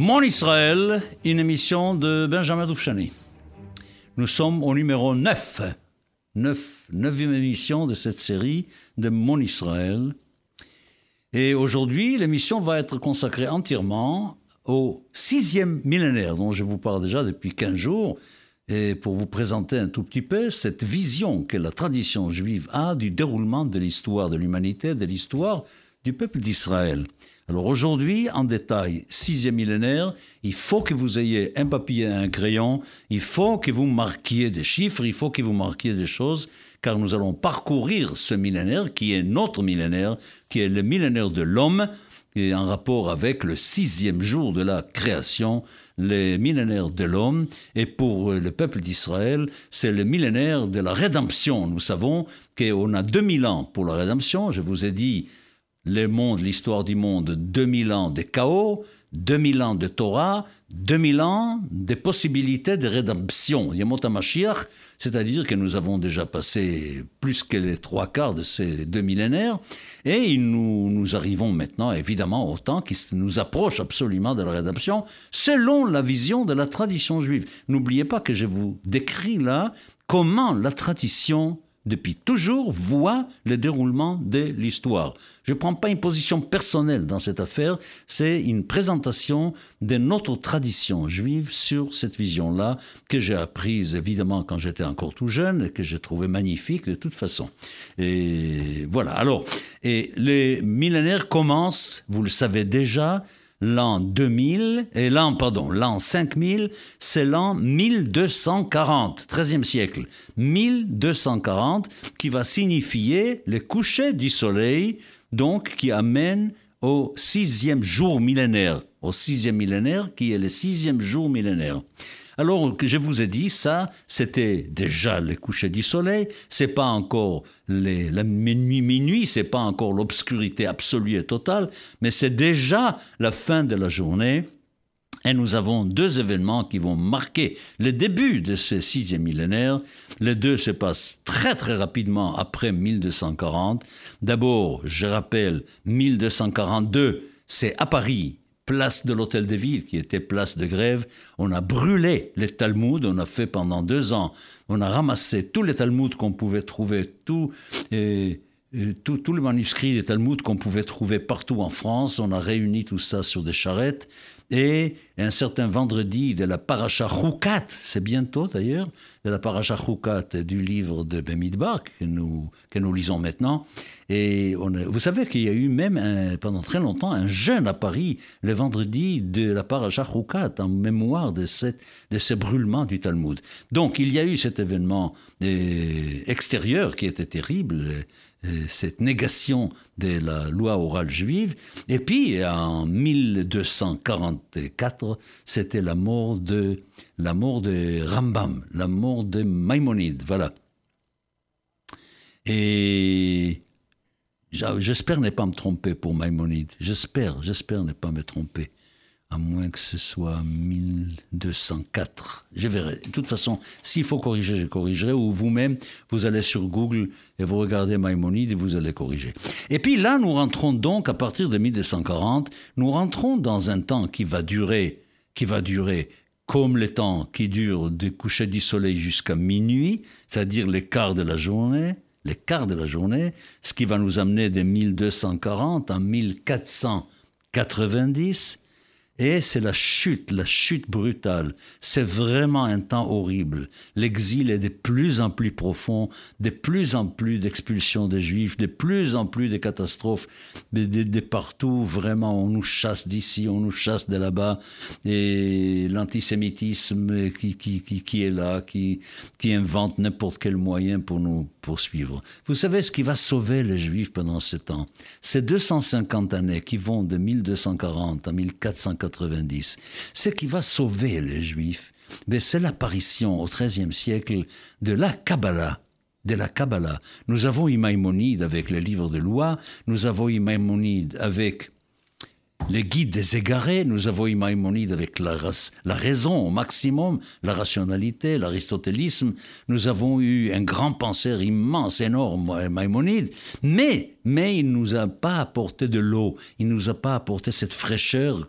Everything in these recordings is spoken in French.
Mon Israël, une émission de Benjamin Doufchani. Nous sommes au numéro 9, 9, 9e émission de cette série de Mon Israël. Et aujourd'hui, l'émission va être consacrée entièrement au sixième millénaire dont je vous parle déjà depuis 15 jours, et pour vous présenter un tout petit peu cette vision que la tradition juive a du déroulement de l'histoire de l'humanité, de l'histoire du peuple d'Israël. Alors aujourd'hui, en détail, sixième millénaire, il faut que vous ayez un papier et un crayon, il faut que vous marquiez des chiffres, il faut que vous marquiez des choses, car nous allons parcourir ce millénaire qui est notre millénaire, qui est le millénaire de l'homme, et en rapport avec le sixième jour de la création, le millénaire de l'homme, et pour le peuple d'Israël, c'est le millénaire de la rédemption. Nous savons qu'on a 2000 ans pour la rédemption, je vous ai dit le monde, l'histoire du monde, 2000 ans de chaos, 2000 ans de Torah, 2000 ans de possibilités de rédemption. Yamot c'est-à-dire que nous avons déjà passé plus que les trois quarts de ces deux millénaires, et nous, nous arrivons maintenant évidemment au temps qui nous approche absolument de la rédemption, selon la vision de la tradition juive. N'oubliez pas que je vous décris là comment la tradition depuis toujours, voit le déroulement de l'histoire. Je ne prends pas une position personnelle dans cette affaire, c'est une présentation de notre tradition juive sur cette vision-là, que j'ai apprise évidemment quand j'étais encore tout jeune et que j'ai trouvé magnifique de toute façon. Et voilà. Alors, et les millénaires commencent, vous le savez déjà, l'an 2000, et l'an, pardon, l'an 5000, c'est l'an 1240, 13e siècle. 1240, qui va signifier le coucher du soleil, donc qui amène au sixième jour millénaire, au sixième millénaire, qui est le sixième jour millénaire. Alors je vous ai dit, ça, c'était déjà le coucher du soleil, c'est pas encore la minuit, minuit, c'est pas encore l'obscurité absolue et totale, mais c'est déjà la fin de la journée. Et nous avons deux événements qui vont marquer le début de ce sixième millénaire. Les deux se passent très très rapidement après 1240. D'abord, je rappelle, 1242, c'est à Paris place de l'Hôtel de Ville, qui était place de grève. On a brûlé les Talmuds, on a fait pendant deux ans, on a ramassé tous les Talmuds qu'on pouvait trouver, tout, et, tout, tout le manuscrit des Talmuds qu'on pouvait trouver partout en France. On a réuni tout ça sur des charrettes. Et un certain vendredi de la paracha Choukat, c'est bientôt d'ailleurs, de la paracha Choukat du livre de Bemidbar que nous, que nous lisons maintenant. Et vous savez qu'il y a eu même pendant très longtemps un jeûne à Paris le vendredi de la paracha Choukat en mémoire de, cette, de ce brûlement du Talmud. Donc il y a eu cet événement euh, extérieur qui était terrible cette négation de la loi orale juive. Et puis, en 1244, c'était la mort de, la mort de Rambam, la mort de Maïmonide, voilà. Et j'espère ne pas me tromper pour Maïmonide. J'espère, j'espère ne pas me tromper à moins que ce soit 1204. Je verrai. De toute façon, s'il faut corriger, je corrigerai, ou vous-même, vous allez sur Google et vous regardez Maïmonide et vous allez corriger. Et puis là, nous rentrons donc, à partir de 1240, nous rentrons dans un temps qui va durer, qui va durer comme le temps qui dure du coucher du soleil jusqu'à minuit, c'est-à-dire les quarts de la journée, les quarts de la journée, ce qui va nous amener de 1240 à 1490, et c'est la chute, la chute brutale. C'est vraiment un temps horrible. L'exil est de plus en plus profond, de plus en plus d'expulsions des Juifs, de plus en plus de catastrophes, de, partout. Vraiment, on nous chasse d'ici, on nous chasse de là-bas. Et l'antisémitisme qui, est là, qui, qui invente n'importe quel moyen pour nous poursuivre. Vous savez ce qui va sauver les Juifs pendant ce temps? Ces 250 années qui vont de 1240 à 1440 ce qui va sauver les Juifs, mais c'est l'apparition au XIIIe siècle de la Kabbalah. De la Kabbalah. Nous avons Maïmonide avec les livres de loi, nous avons Maïmonide avec les guides des égarés, nous avons Maïmonide avec la, la, raison au maximum, la rationalité, l'aristotélisme. Nous avons eu un grand penseur immense, énorme, Maïmonide. Mais mais il ne nous a pas apporté de l'eau, il ne nous a pas apporté cette fraîcheur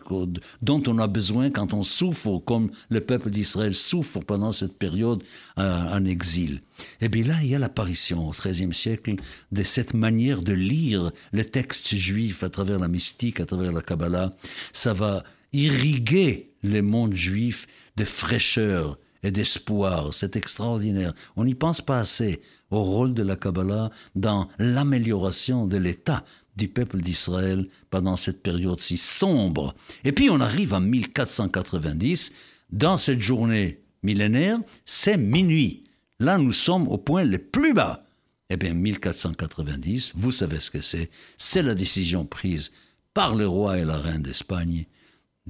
dont on a besoin quand on souffre, comme le peuple d'Israël souffre pendant cette période euh, en exil. Et bien là, il y a l'apparition au XIIIe siècle de cette manière de lire le texte juif à travers la mystique, à travers la Kabbalah. Ça va irriguer le monde juif de fraîcheur et d'espoir. C'est extraordinaire. On n'y pense pas assez au rôle de la Kabbalah dans l'amélioration de l'état du peuple d'Israël pendant cette période si sombre. Et puis on arrive en 1490, dans cette journée millénaire, c'est minuit. Là, nous sommes au point le plus bas. Eh bien, 1490, vous savez ce que c'est. C'est la décision prise par le roi et la reine d'Espagne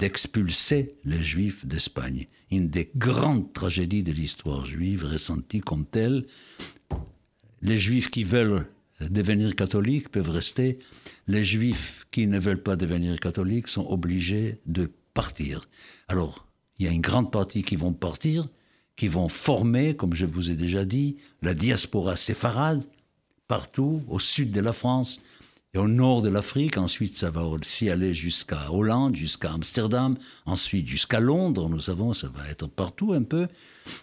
d'expulser les Juifs d'Espagne. Une des grandes tragédies de l'histoire juive, ressentie comme telle. Les Juifs qui veulent devenir catholiques peuvent rester. Les Juifs qui ne veulent pas devenir catholiques sont obligés de partir. Alors, il y a une grande partie qui vont partir, qui vont former, comme je vous ai déjà dit, la diaspora séfarade partout au sud de la France, et au nord de l'Afrique. Ensuite, ça va aussi aller jusqu'à Hollande, jusqu'à Amsterdam, ensuite jusqu'à Londres. Nous savons, ça va être partout un peu.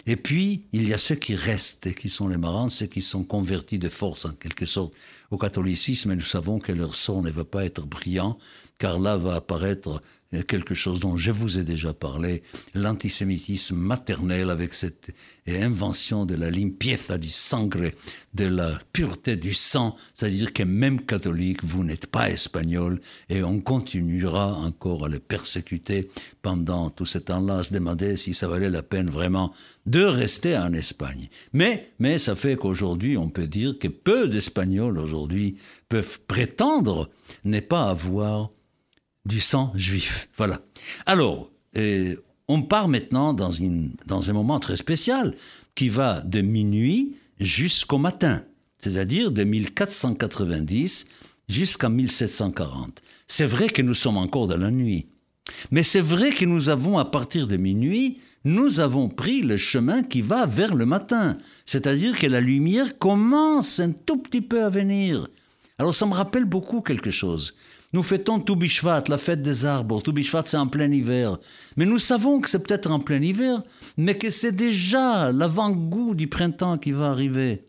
Et puis, il y a ceux qui restent et qui sont les marrants, ceux qui sont convertis de force en quelque sorte au catholicisme. Et nous savons que leur sort ne va pas être brillant, car là va apparaître quelque chose dont je vous ai déjà parlé, l'antisémitisme maternel avec cette invention de la limpieza du sangre, de la pureté du sang, c'est-à-dire que même catholique, vous n'êtes pas espagnol et on continuera encore à le persécuter pendant tout ce temps-là, à se demander si ça valait la peine vraiment de rester en Espagne. Mais, mais ça fait qu'aujourd'hui, on peut dire que peu d'Espagnols aujourd'hui peuvent prétendre ne pas avoir du sang juif. Voilà. Alors, euh, on part maintenant dans, une, dans un moment très spécial qui va de minuit jusqu'au matin, c'est-à-dire de 1490 jusqu'à 1740. C'est vrai que nous sommes encore dans la nuit, mais c'est vrai que nous avons, à partir de minuit, nous avons pris le chemin qui va vers le matin, c'est-à-dire que la lumière commence un tout petit peu à venir. Alors ça me rappelle beaucoup quelque chose. Nous fêtons Toubishvat, la fête des arbres. Toubishvat, c'est en plein hiver. Mais nous savons que c'est peut-être en plein hiver, mais que c'est déjà l'avant-goût du printemps qui va arriver.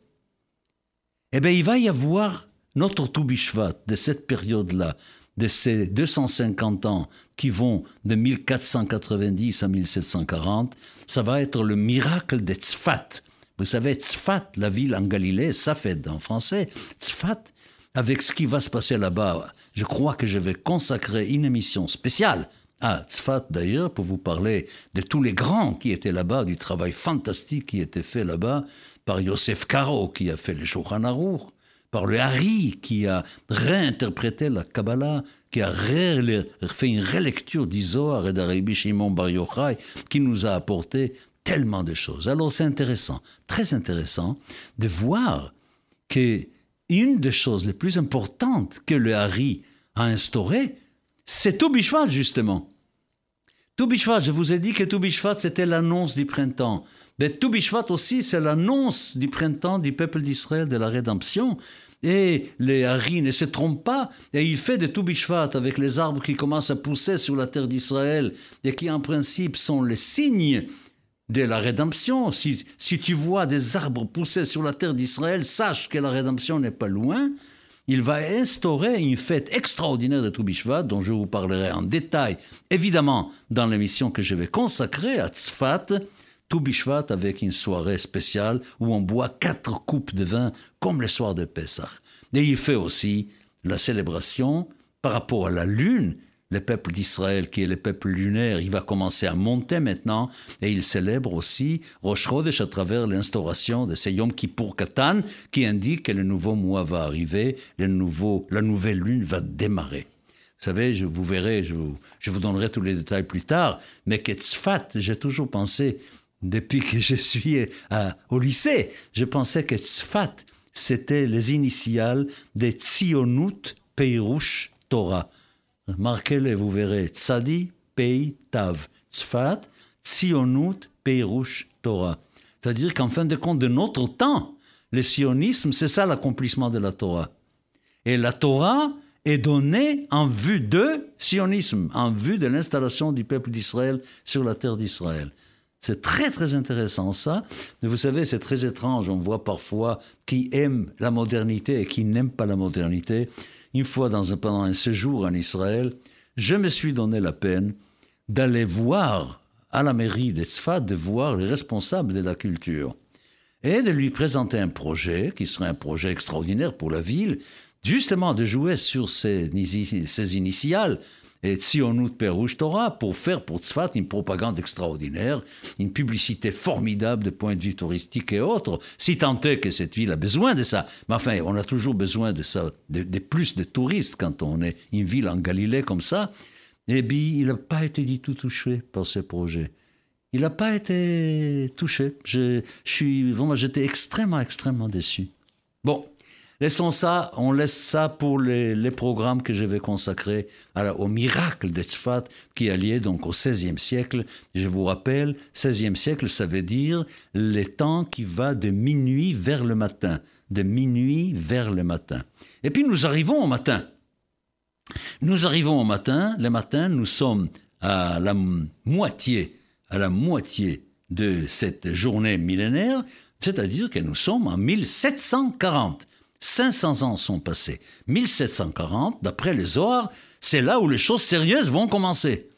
Eh bien, il va y avoir notre Toubishvat de cette période-là, de ces 250 ans qui vont de 1490 à 1740. Ça va être le miracle de Tzfat. Vous savez, Tzfat, la ville en Galilée, fait en français. Tzfat, avec ce qui va se passer là-bas, je crois que je vais consacrer une émission spéciale à Tzfat d'ailleurs pour vous parler de tous les grands qui étaient là-bas, du travail fantastique qui était fait là-bas par Yosef Karo qui a fait le Shulchan par le Hari qui a réinterprété la Kabbalah, qui a fait une relecture d'Izohar et d'Arabi Shimon Bar Yochai, qui nous a apporté tellement de choses. Alors c'est intéressant, très intéressant de voir que une des choses les plus importantes que le Hari a instaurées, c'est Toubishvat, justement. Toubishvat, je vous ai dit que Toubishvat, c'était l'annonce du printemps. Mais Toubishvat aussi, c'est l'annonce du printemps du peuple d'Israël, de la rédemption. Et les Hari ne se trompent pas, et il fait de Toubishvat avec les arbres qui commencent à pousser sur la terre d'Israël, et qui en principe sont les signes de la rédemption. Si, tu vois des arbres pousser sur la terre d'Israël, sache que la rédemption n'est pas loin. Il va instaurer une fête extraordinaire de Toubishvat, dont je vous parlerai en détail, évidemment, dans l'émission que je vais consacrer à Tzfat, Toubishvat avec une soirée spéciale où on boit quatre coupes de vin comme le soir de Pessah. Et il fait aussi la célébration par rapport à la lune le peuple d'Israël, qui est le peuple lunaire, il va commencer à monter maintenant, et il célèbre aussi Rosh Chodesh à travers l'instauration de ce Yom Kippur Katan, qui indique que le nouveau mois va arriver, le nouveau, la nouvelle lune va démarrer. Vous savez, je vous verrai, je vous, donnerai tous les détails plus tard, mais Ketzfat, j'ai toujours pensé, depuis que je suis au lycée, je pensais que Tzfat, c'était les initiales des Tzionut Peirush Torah. Marquez-les, vous verrez. Tzadi, Pei, Tav. Tzfat, Tzionut, Peirush, Torah. C'est-à-dire qu'en fin de compte, de notre temps, le sionisme, c'est ça l'accomplissement de la Torah. Et la Torah est donnée en vue de sionisme, en vue de l'installation du peuple d'Israël sur la terre d'Israël. C'est très très intéressant ça. Mais vous savez, c'est très étrange. On voit parfois qui aiment la modernité et qui n'aiment pas la modernité. Une fois dans un, pendant un séjour en Israël, je me suis donné la peine d'aller voir à la mairie d'Esfat, de voir les responsables de la culture et de lui présenter un projet qui serait un projet extraordinaire pour la ville, justement de jouer sur ces initiales et Tzionut Perouche Torah pour faire pour Tzfat une propagande extraordinaire, une publicité formidable de point de vue touristique et autres, si tant est que cette ville a besoin de ça. Mais enfin, on a toujours besoin de ça, de, plus de touristes quand on est une ville en Galilée comme ça. Et bien, il n'a pas été du tout touché par ce projet. Il n'a pas été touché. Je, j'étais extrêmement, extrêmement déçu. Bon, Laissons ça, on laisse ça pour les, programmes que je vais consacrer au miracle d'Etzfat qui a lié donc au XVIe siècle. Je vous rappelle, XVIe siècle, ça veut dire le temps qui va de minuit vers le matin. De minuit vers le matin. Et puis nous arrivons au matin. Nous arrivons au matin. Le matin, nous sommes à la moitié, à la moitié de cette journée millénaire, c'est-à-dire que nous sommes en 1740. 500 ans sont passés. 1740, d'après les Zohar, c'est là où les choses sérieuses vont commencer.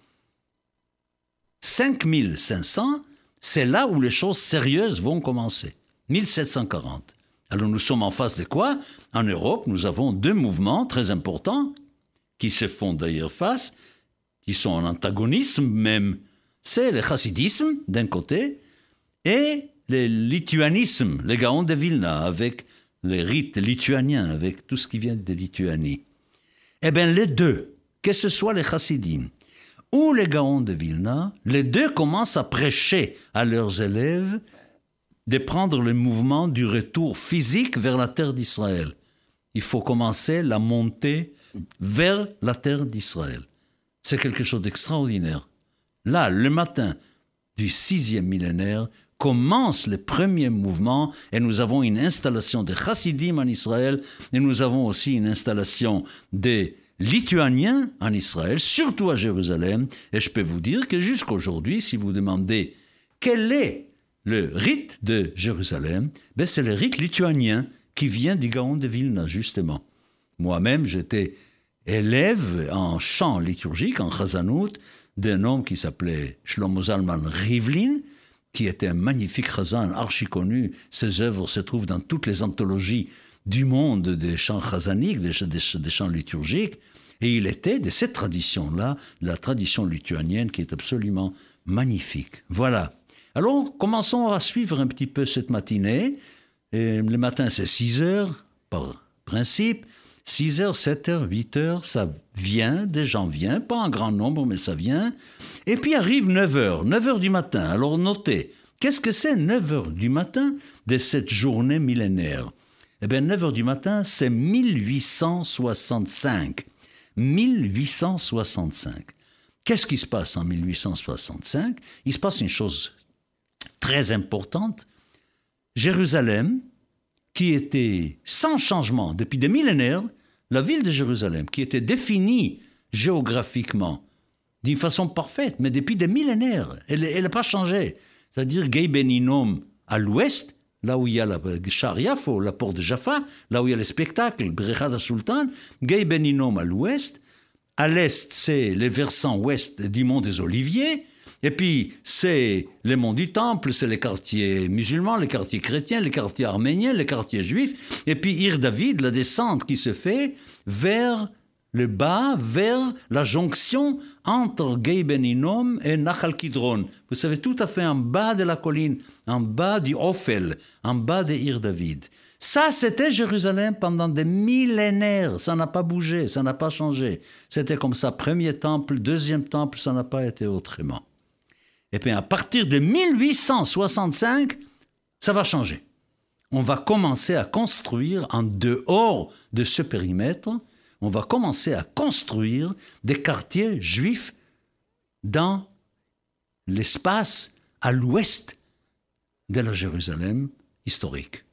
5500, c'est là où les choses sérieuses vont commencer. 1740. Alors nous sommes en face de quoi? En Europe, nous avons deux mouvements très importants qui se font d'ailleurs face, qui sont en antagonisme même. C'est le chassidisme d'un côté et le lituanisme, les Gaons de Vilna, avec les rites lituaniens, avec tout ce qui vient de Lituanie. Eh bien, les deux, que ce soit les chassidim ou les Gaons de Vilna, les deux commencent à prêcher à leurs élèves de prendre le mouvement du retour physique vers la terre d'Israël. Il faut commencer la montée vers la terre d'Israël. C'est quelque chose d'extraordinaire. Là, le matin du sixième millénaire, commence le premier mouvement et nous avons une installation des chassidim en Israël et nous avons aussi une installation des lituaniens en Israël, surtout à Jérusalem. Et je peux vous dire que jusqu'à aujourd'hui, si vous demandez quel est le rite de Jérusalem, ben c'est le rite lituanien qui vient du Gaon de Vilna, justement. Moi-même, j'étais élève en chant liturgique, en chazanout, d'un homme qui s'appelait Shlomo Zalman Rivlin, qui était un magnifique chazan archi connu. Ses œuvres se trouvent dans toutes les anthologies du monde des chants chazaniques, des, des, chants liturgiques. Et il était de cette tradition-là, la tradition lituanienne, qui est absolument magnifique. Voilà. Alors, commençons à suivre un petit peu cette matinée. Et le matin, c'est 6 heures, par principe. 6 heures, 7 heures, 8 heures, ça vient, des gens viennent, pas en grand nombre, mais ça vient. Et puis arrive 9 heures, 9 heures du matin. Alors notez, qu'est-ce que c'est 9 heures du matin de cette journée millénaire? Eh bien, 9 heures du matin, c'est 1865. 1865. Qu'est-ce qui se passe en 1865 Il se passe une chose très importante. Jérusalem, qui était sans changement depuis des millénaires, la ville de Jérusalem, qui était définie géographiquement d'une façon parfaite, mais depuis des millénaires, elle n'a pas changé. C'est-à-dire Gay Beninom à l'ouest, là où il y a la Shariafo, la porte de Jaffa, là où il y a les spectacles, Brechada Sultan, Gay Beninom à l'ouest, à l'est, c'est les versants ouest du mont des Oliviers, et puis, c'est les monts du Temple, c'est les quartiers musulmans, les quartiers chrétiens, les quartiers arméniens, les quartiers juifs. Et puis, Ir David, la descente qui se fait vers le bas, vers la jonction entre Gei Beninom et Nachal Kidron. Vous savez, tout à fait en bas de la colline, en bas du Ophel, en bas de Ir David. Ça, c'était Jérusalem pendant des millénaires. Ça n'a pas bougé, ça n'a pas changé. C'était comme ça, premier temple, deuxième temple, ça n'a pas été autrement. Et puis à partir de 1865, ça va changer. On va commencer à construire en dehors de ce périmètre, on va commencer à construire des quartiers juifs dans l'espace à l'ouest de la Jérusalem historique.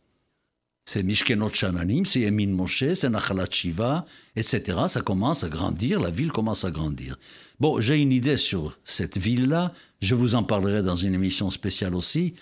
C'est Mishkenot Shananim, c'est Emin Moshe, c'est Nachalat Shiva, etc. Ça commence à grandir, la ville commence à grandir. Bon, j'ai une idée sur cette ville-là, je vous en parlerai dans une émission spéciale aussi.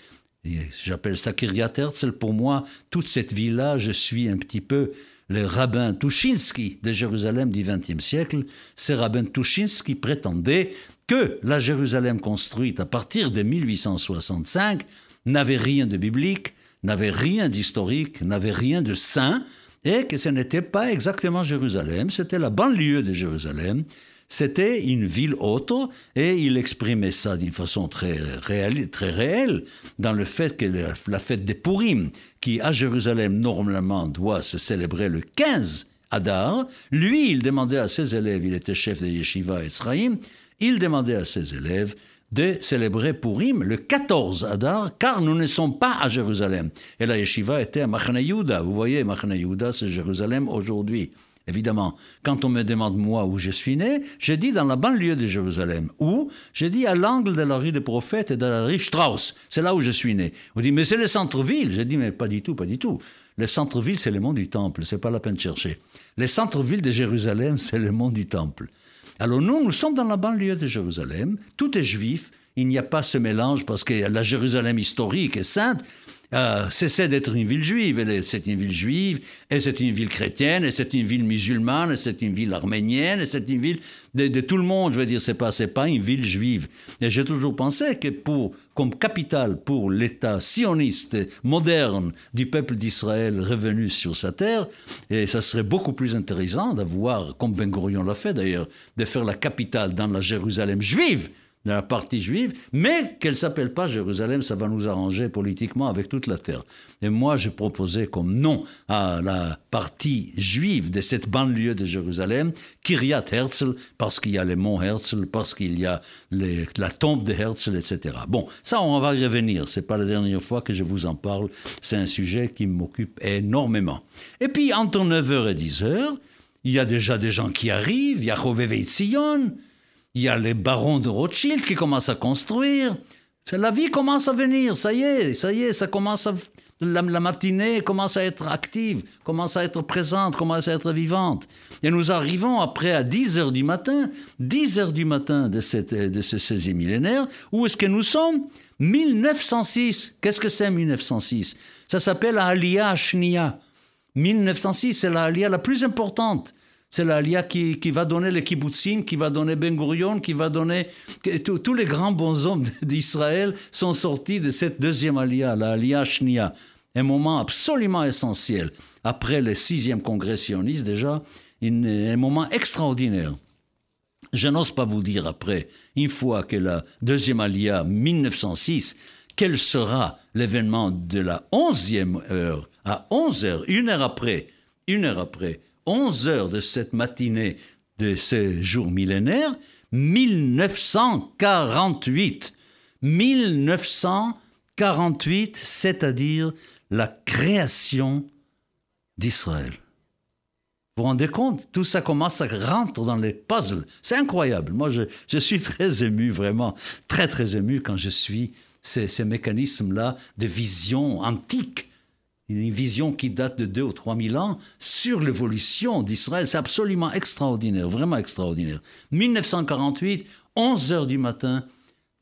J'appelle ça Kiryat Herzl. Pour moi, toute cette ville-là, je suis un petit peu le rabbin Tuschinski de Jérusalem du XXe siècle. Ce rabbin Tuschinski prétendait que la Jérusalem construite à partir de 1865 n'avait rien de biblique, n'avait rien d'historique, n'avait rien de saint, et que ce n'était pas exactement Jérusalem, c'était la banlieue de Jérusalem, c'était une ville haute, et il exprimait ça d'une façon très réelle, très réelle dans le fait que la, fête des Purim, qui à Jérusalem normalement doit se célébrer le 15 Adar, lui, il demandait à ses élèves, il était chef de Yeshiva Etzraïm, il demandait à ses élèves de célébrer Purim le 14 Adar, car nous ne sommes pas à Jérusalem. Et la yeshiva était à Machane Vous voyez, Machane c'est Jérusalem aujourd'hui. Évidemment, quand on me demande moi où je suis né, je dis dans la banlieue de Jérusalem. Où Je dis à l'angle de la rue des prophètes et de la rue Strauss. C'est là où je suis né. On dit, mais c'est le centre-ville. Je dis, mais pas du tout, pas du tout. Le centre-ville, c'est le mont du temple. C'est pas la peine de chercher. Le centre-ville de Jérusalem, c'est le mont du temple. Alors nous, nous sommes dans la banlieue de Jérusalem, tout est juif, il n'y a pas ce mélange parce que la Jérusalem historique est sainte, euh, cessait d'être une ville juive. C'est une ville juive, et c'est une ville chrétienne, et c'est une ville musulmane, et c'est une ville arménienne, et c'est une ville de, tout le monde. Je veux dire, c'est pas, pas une ville juive. Et j'ai toujours pensé que pour, comme capitale pour l'État sioniste moderne du peuple d'Israël revenu sur sa terre, et ça serait beaucoup plus intéressant d'avoir, comme Ben Gurion l'a fait d'ailleurs, de faire la capitale dans la Jérusalem juive de la partie juive, mais qu'elle s'appelle pas Jérusalem, ça va nous arranger politiquement avec toute la terre. Et moi, j'ai proposé comme nom à la partie juive de cette banlieue de Jérusalem, Kiryat Herzl, parce qu'il y a les monts Herzl, parce qu'il y a la tombe de Herzl, etc. Bon, ça, on va y revenir. C'est pas la dernière fois que je vous en parle. C'est un sujet qui m'occupe énormément. Et puis, entre 9h et 10h, il y a déjà des gens qui arrivent, il y a il y a les barons de Rothschild qui commencent à construire. La vie commence à venir, ça y est, ça y est, ça commence à, la, matinée commence à être active, commence à être présente, commence à être vivante. Et nous arrivons après à 10 heures du matin, 10 heures du matin de, cette, de ce 16e millénaire, où est-ce que nous sommes? 1906. Qu'est-ce que c'est 1906 Ça s'appelle Aliyah Shnia. 1906, c'est l'Aliyah la plus importante. C'est l'Alia qui, qui, va donner les kibbutzim, qui va donner Ben Gurion, qui va donner... Tous les grands bons hommes d'Israël sont sortis de cette deuxième Alia, la. Un moment absolument essentiel. Après le sixième congrès sioniste, déjà, un moment extraordinaire. Je n'ose pas vous dire après, une fois que la deuxième Alia, 1906, quel sera l'événement de la onzième heure, à onze heures, une heure après, une heure après, 11 heures de cette matinée de ce jour millénaire, 1948. 1948, c'est-à-dire la création d'Israël. Vous vous rendez compte? Tout ça commence à rentrer dans les puzzles. C'est incroyable. Moi, je, suis très ému, vraiment, très, très ému quand je suis ces, ces mécanismes-là de vision antique une vision qui date de 2 ou 3 000 ans sur l'évolution d'Israël. C'est absolument extraordinaire, vraiment extraordinaire. 1948, 11 heures du matin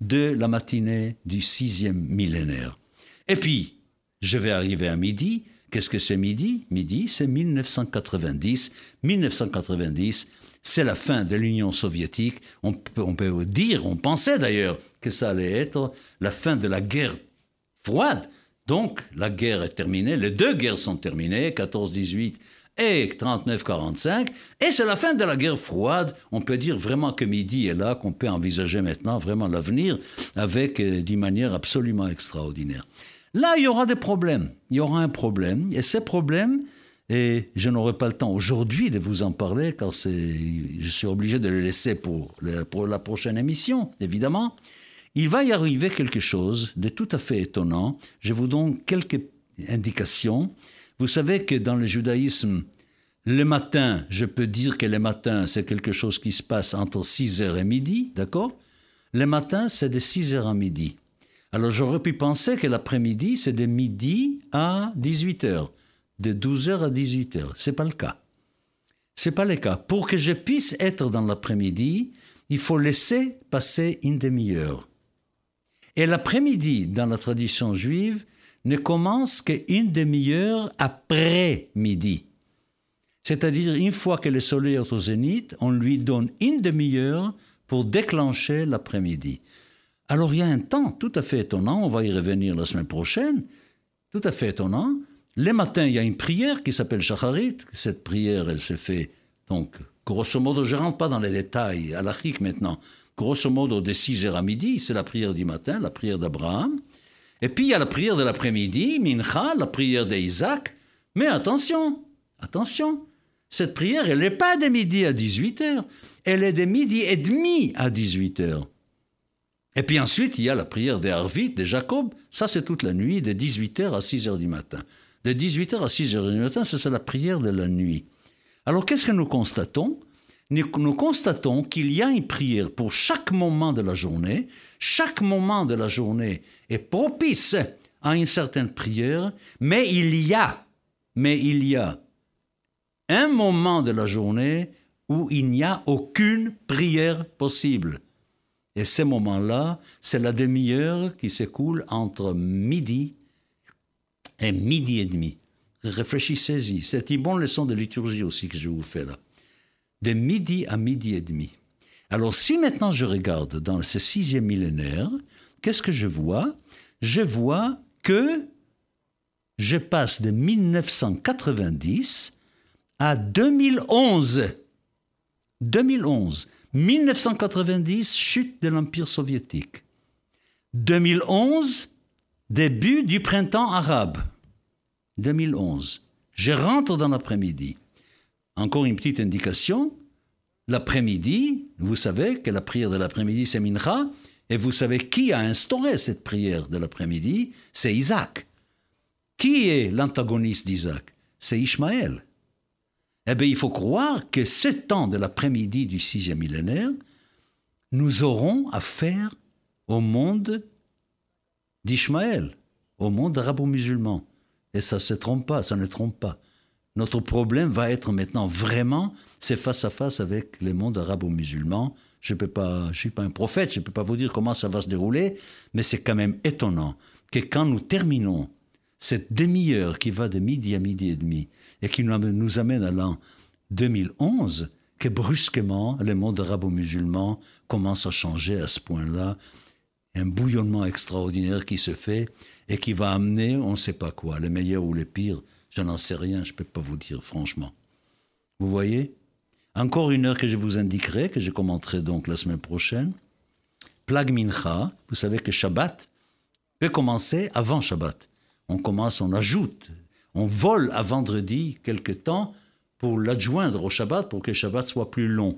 de la matinée du sixième millénaire. Et puis, je vais arriver à midi. Qu'est-ce que c'est midi? Midi, c'est 1990. 1990, c'est la fin de l'Union soviétique. On peut, on peut dire, on pensait d'ailleurs que ça allait être la fin de la guerre froide donc, la guerre est terminée, les deux guerres sont terminées, 14-18 et 39-45, et c'est la fin de la guerre froide. On peut dire vraiment que midi est là, qu'on peut envisager maintenant vraiment l'avenir avec euh, d'une manière absolument extraordinaire. Là, il y aura des problèmes. Il y aura un problème, et ces problèmes, et je n'aurai pas le temps aujourd'hui de vous en parler, car je suis obligé de le laisser pour la prochaine émission, évidemment. Il va y arriver quelque chose de tout à fait étonnant. Je vous donne quelques indications. Vous savez que dans le judaïsme, le matin, je peux dire que le matin, c'est quelque chose qui se passe entre 6h et midi, d'accord? Le matin, c'est de 6h à midi. Alors j'aurais pu penser que l'après-midi, c'est de midi à 18h. de 12h à 18h. C'est pas le cas. C'est pas le cas. Pour que je puisse être dans l'après-midi, il faut laisser passer une demi-heure. Et l'après-midi, dans la tradition juive, ne commence qu'une demi-heure après midi. C'est-à-dire, une fois que le soleil est au zénith, on lui donne une demi-heure pour déclencher l'après-midi. Alors il y a un temps tout à fait étonnant, on va y revenir la semaine prochaine, tout à fait étonnant. Les matins, il y a une prière qui s'appelle Shacharit. Cette prière, elle se fait, donc, grosso modo, je ne rentre pas dans les détails à l'Afrique maintenant. Grosso modo, de 6h à midi, c'est la prière du matin, la prière d'Abraham. Et puis, il y a la prière de l'après-midi, Mincha, la prière d'Isaac. Mais attention, attention, cette prière, elle n'est pas de midi à 18h, elle est de midi et demi à 18h. Et puis ensuite, il y a la prière des Harvit, de Jacob. Ça, c'est toute la nuit, de 18h à 6h du matin. De 18h à 6h du matin, c'est la prière de la nuit. Alors, qu'est-ce que nous constatons? Nous, constatons qu'il y a une prière pour chaque moment de la journée. Chaque moment de la journée est propice à une certaine prière, mais il y a, mais il y a un moment de la journée où il n'y a aucune prière possible. Et ces moments-là, c'est la demi-heure qui s'écoule entre midi et midi et demi. Réfléchissez-y. C'est une bonne leçon de liturgie aussi que je vous fais là. De midi à midi et demi. Alors si maintenant je regarde dans ce sixième millénaire, qu'est-ce que je vois? Je vois que je passe de 1990 à 2011. 2011. 1990, chute de l'Empire soviétique. 2011, début du printemps arabe. 2011. Je rentre dans l'après-midi. Encore une petite indication. L'après-midi, vous savez que la prière de l'après-midi, c'est Mincha. Et vous savez qui a instauré cette prière de l'après-midi C'est Isaac. Qui est l'antagoniste d'Isaac? C'est Ishmaël. Eh bien, il faut croire que ce temps de l'après-midi du sixième millénaire, nous aurons affaire au monde d'Ishmaël, au monde arabo-musulman. Et ça ne se trompe pas, ça ne trompe pas. Notre problème va être maintenant vraiment, c'est face à face avec le monde arabo-musulman. Je ne suis pas un prophète, je ne peux pas vous dire comment ça va se dérouler, mais c'est quand même étonnant que quand nous terminons cette demi-heure qui va de midi à midi et demi, et qui nous amène à l'an 2011, que brusquement le monde arabo-musulman commence à changer à ce point-là, un bouillonnement extraordinaire qui se fait et qui va amener on ne sait pas quoi, le meilleur ou le pire, je n'en sais rien, je ne peux pas vous dire franchement. Vous voyez? Encore une heure que je vous indiquerai, que je commenterai donc la semaine prochaine. Plag Mincha, vous savez que Shabbat peut commencer avant Shabbat. On commence, on ajoute on vole à vendredi quelque temps pour l'adjoindre au Shabbat, pour que Shabbat soit plus long.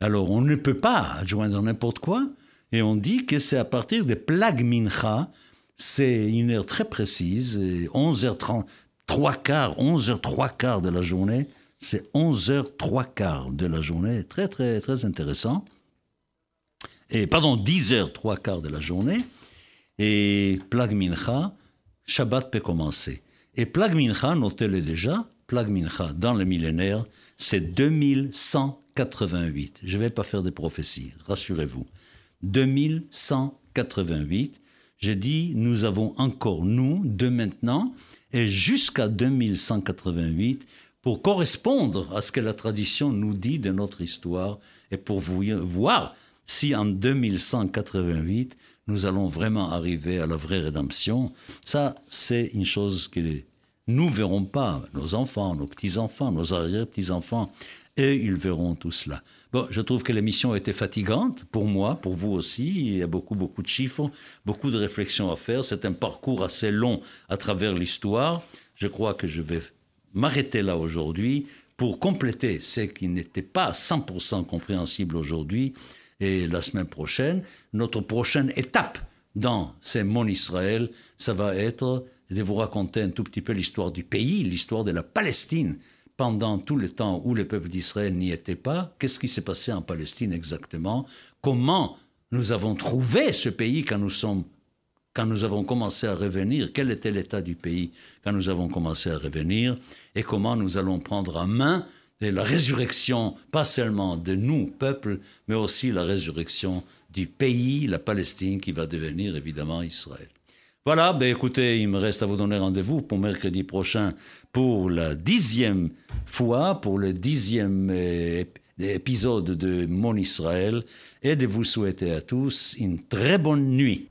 Alors on ne peut pas adjoindre n'importe quoi, et on dit que c'est à partir des Plag Mincha, c'est une heure très précise, 11h30, 3 quarts, 11h 3 quarts de la journée, c'est 11h 3 quarts de la journée, très très très intéressant. Et pardon, 10h 3 quarts de la journée, et Plag Mincha, Shabbat peut commencer. Et Plag Mincha, notez-le déjà, Plag Mincha dans le millénaire, c'est 2188. Je ne vais pas faire des prophéties, rassurez-vous. 2188. J'ai dit, nous avons encore, nous, de maintenant, et jusqu'à 2188, pour correspondre à ce que la tradition nous dit de notre histoire, et pour voir si en 2188, nous allons vraiment arriver à la vraie rédemption. Ça, c'est une chose que nous ne verrons pas, nos enfants, nos petits-enfants, nos arrière-petits-enfants, et ils verront tout cela. Bon, je trouve que l'émission était fatigante pour moi, pour vous aussi. Il y a beaucoup, beaucoup de chiffres, beaucoup de réflexions à faire. C'est un parcours assez long à travers l'histoire. Je crois que je vais m'arrêter là aujourd'hui pour compléter ce qui n'était pas 100% compréhensible aujourd'hui et la semaine prochaine, notre prochaine étape dans ces Mon Israël, ça va être de vous raconter un tout petit peu l'histoire du pays, l'histoire de la Palestine. Pendant tout le temps où le peuple d'Israël n'y était pas, qu'est-ce qui s'est passé en Palestine exactement? Comment nous avons trouvé ce pays quand nous sommes quand nous avons commencé à revenir, quel était l'état du pays quand nous avons commencé à revenir, et comment nous allons prendre en main la résurrection, pas seulement de nous, peuple, mais aussi la résurrection du pays, la Palestine, qui va devenir évidemment Israël. Voilà, ben écoutez, il me reste à vous donner rendez-vous pour mercredi prochain pour la dixième fois, pour le dixième épisode de Mon Israël, et de vous souhaiter à tous une très bonne nuit.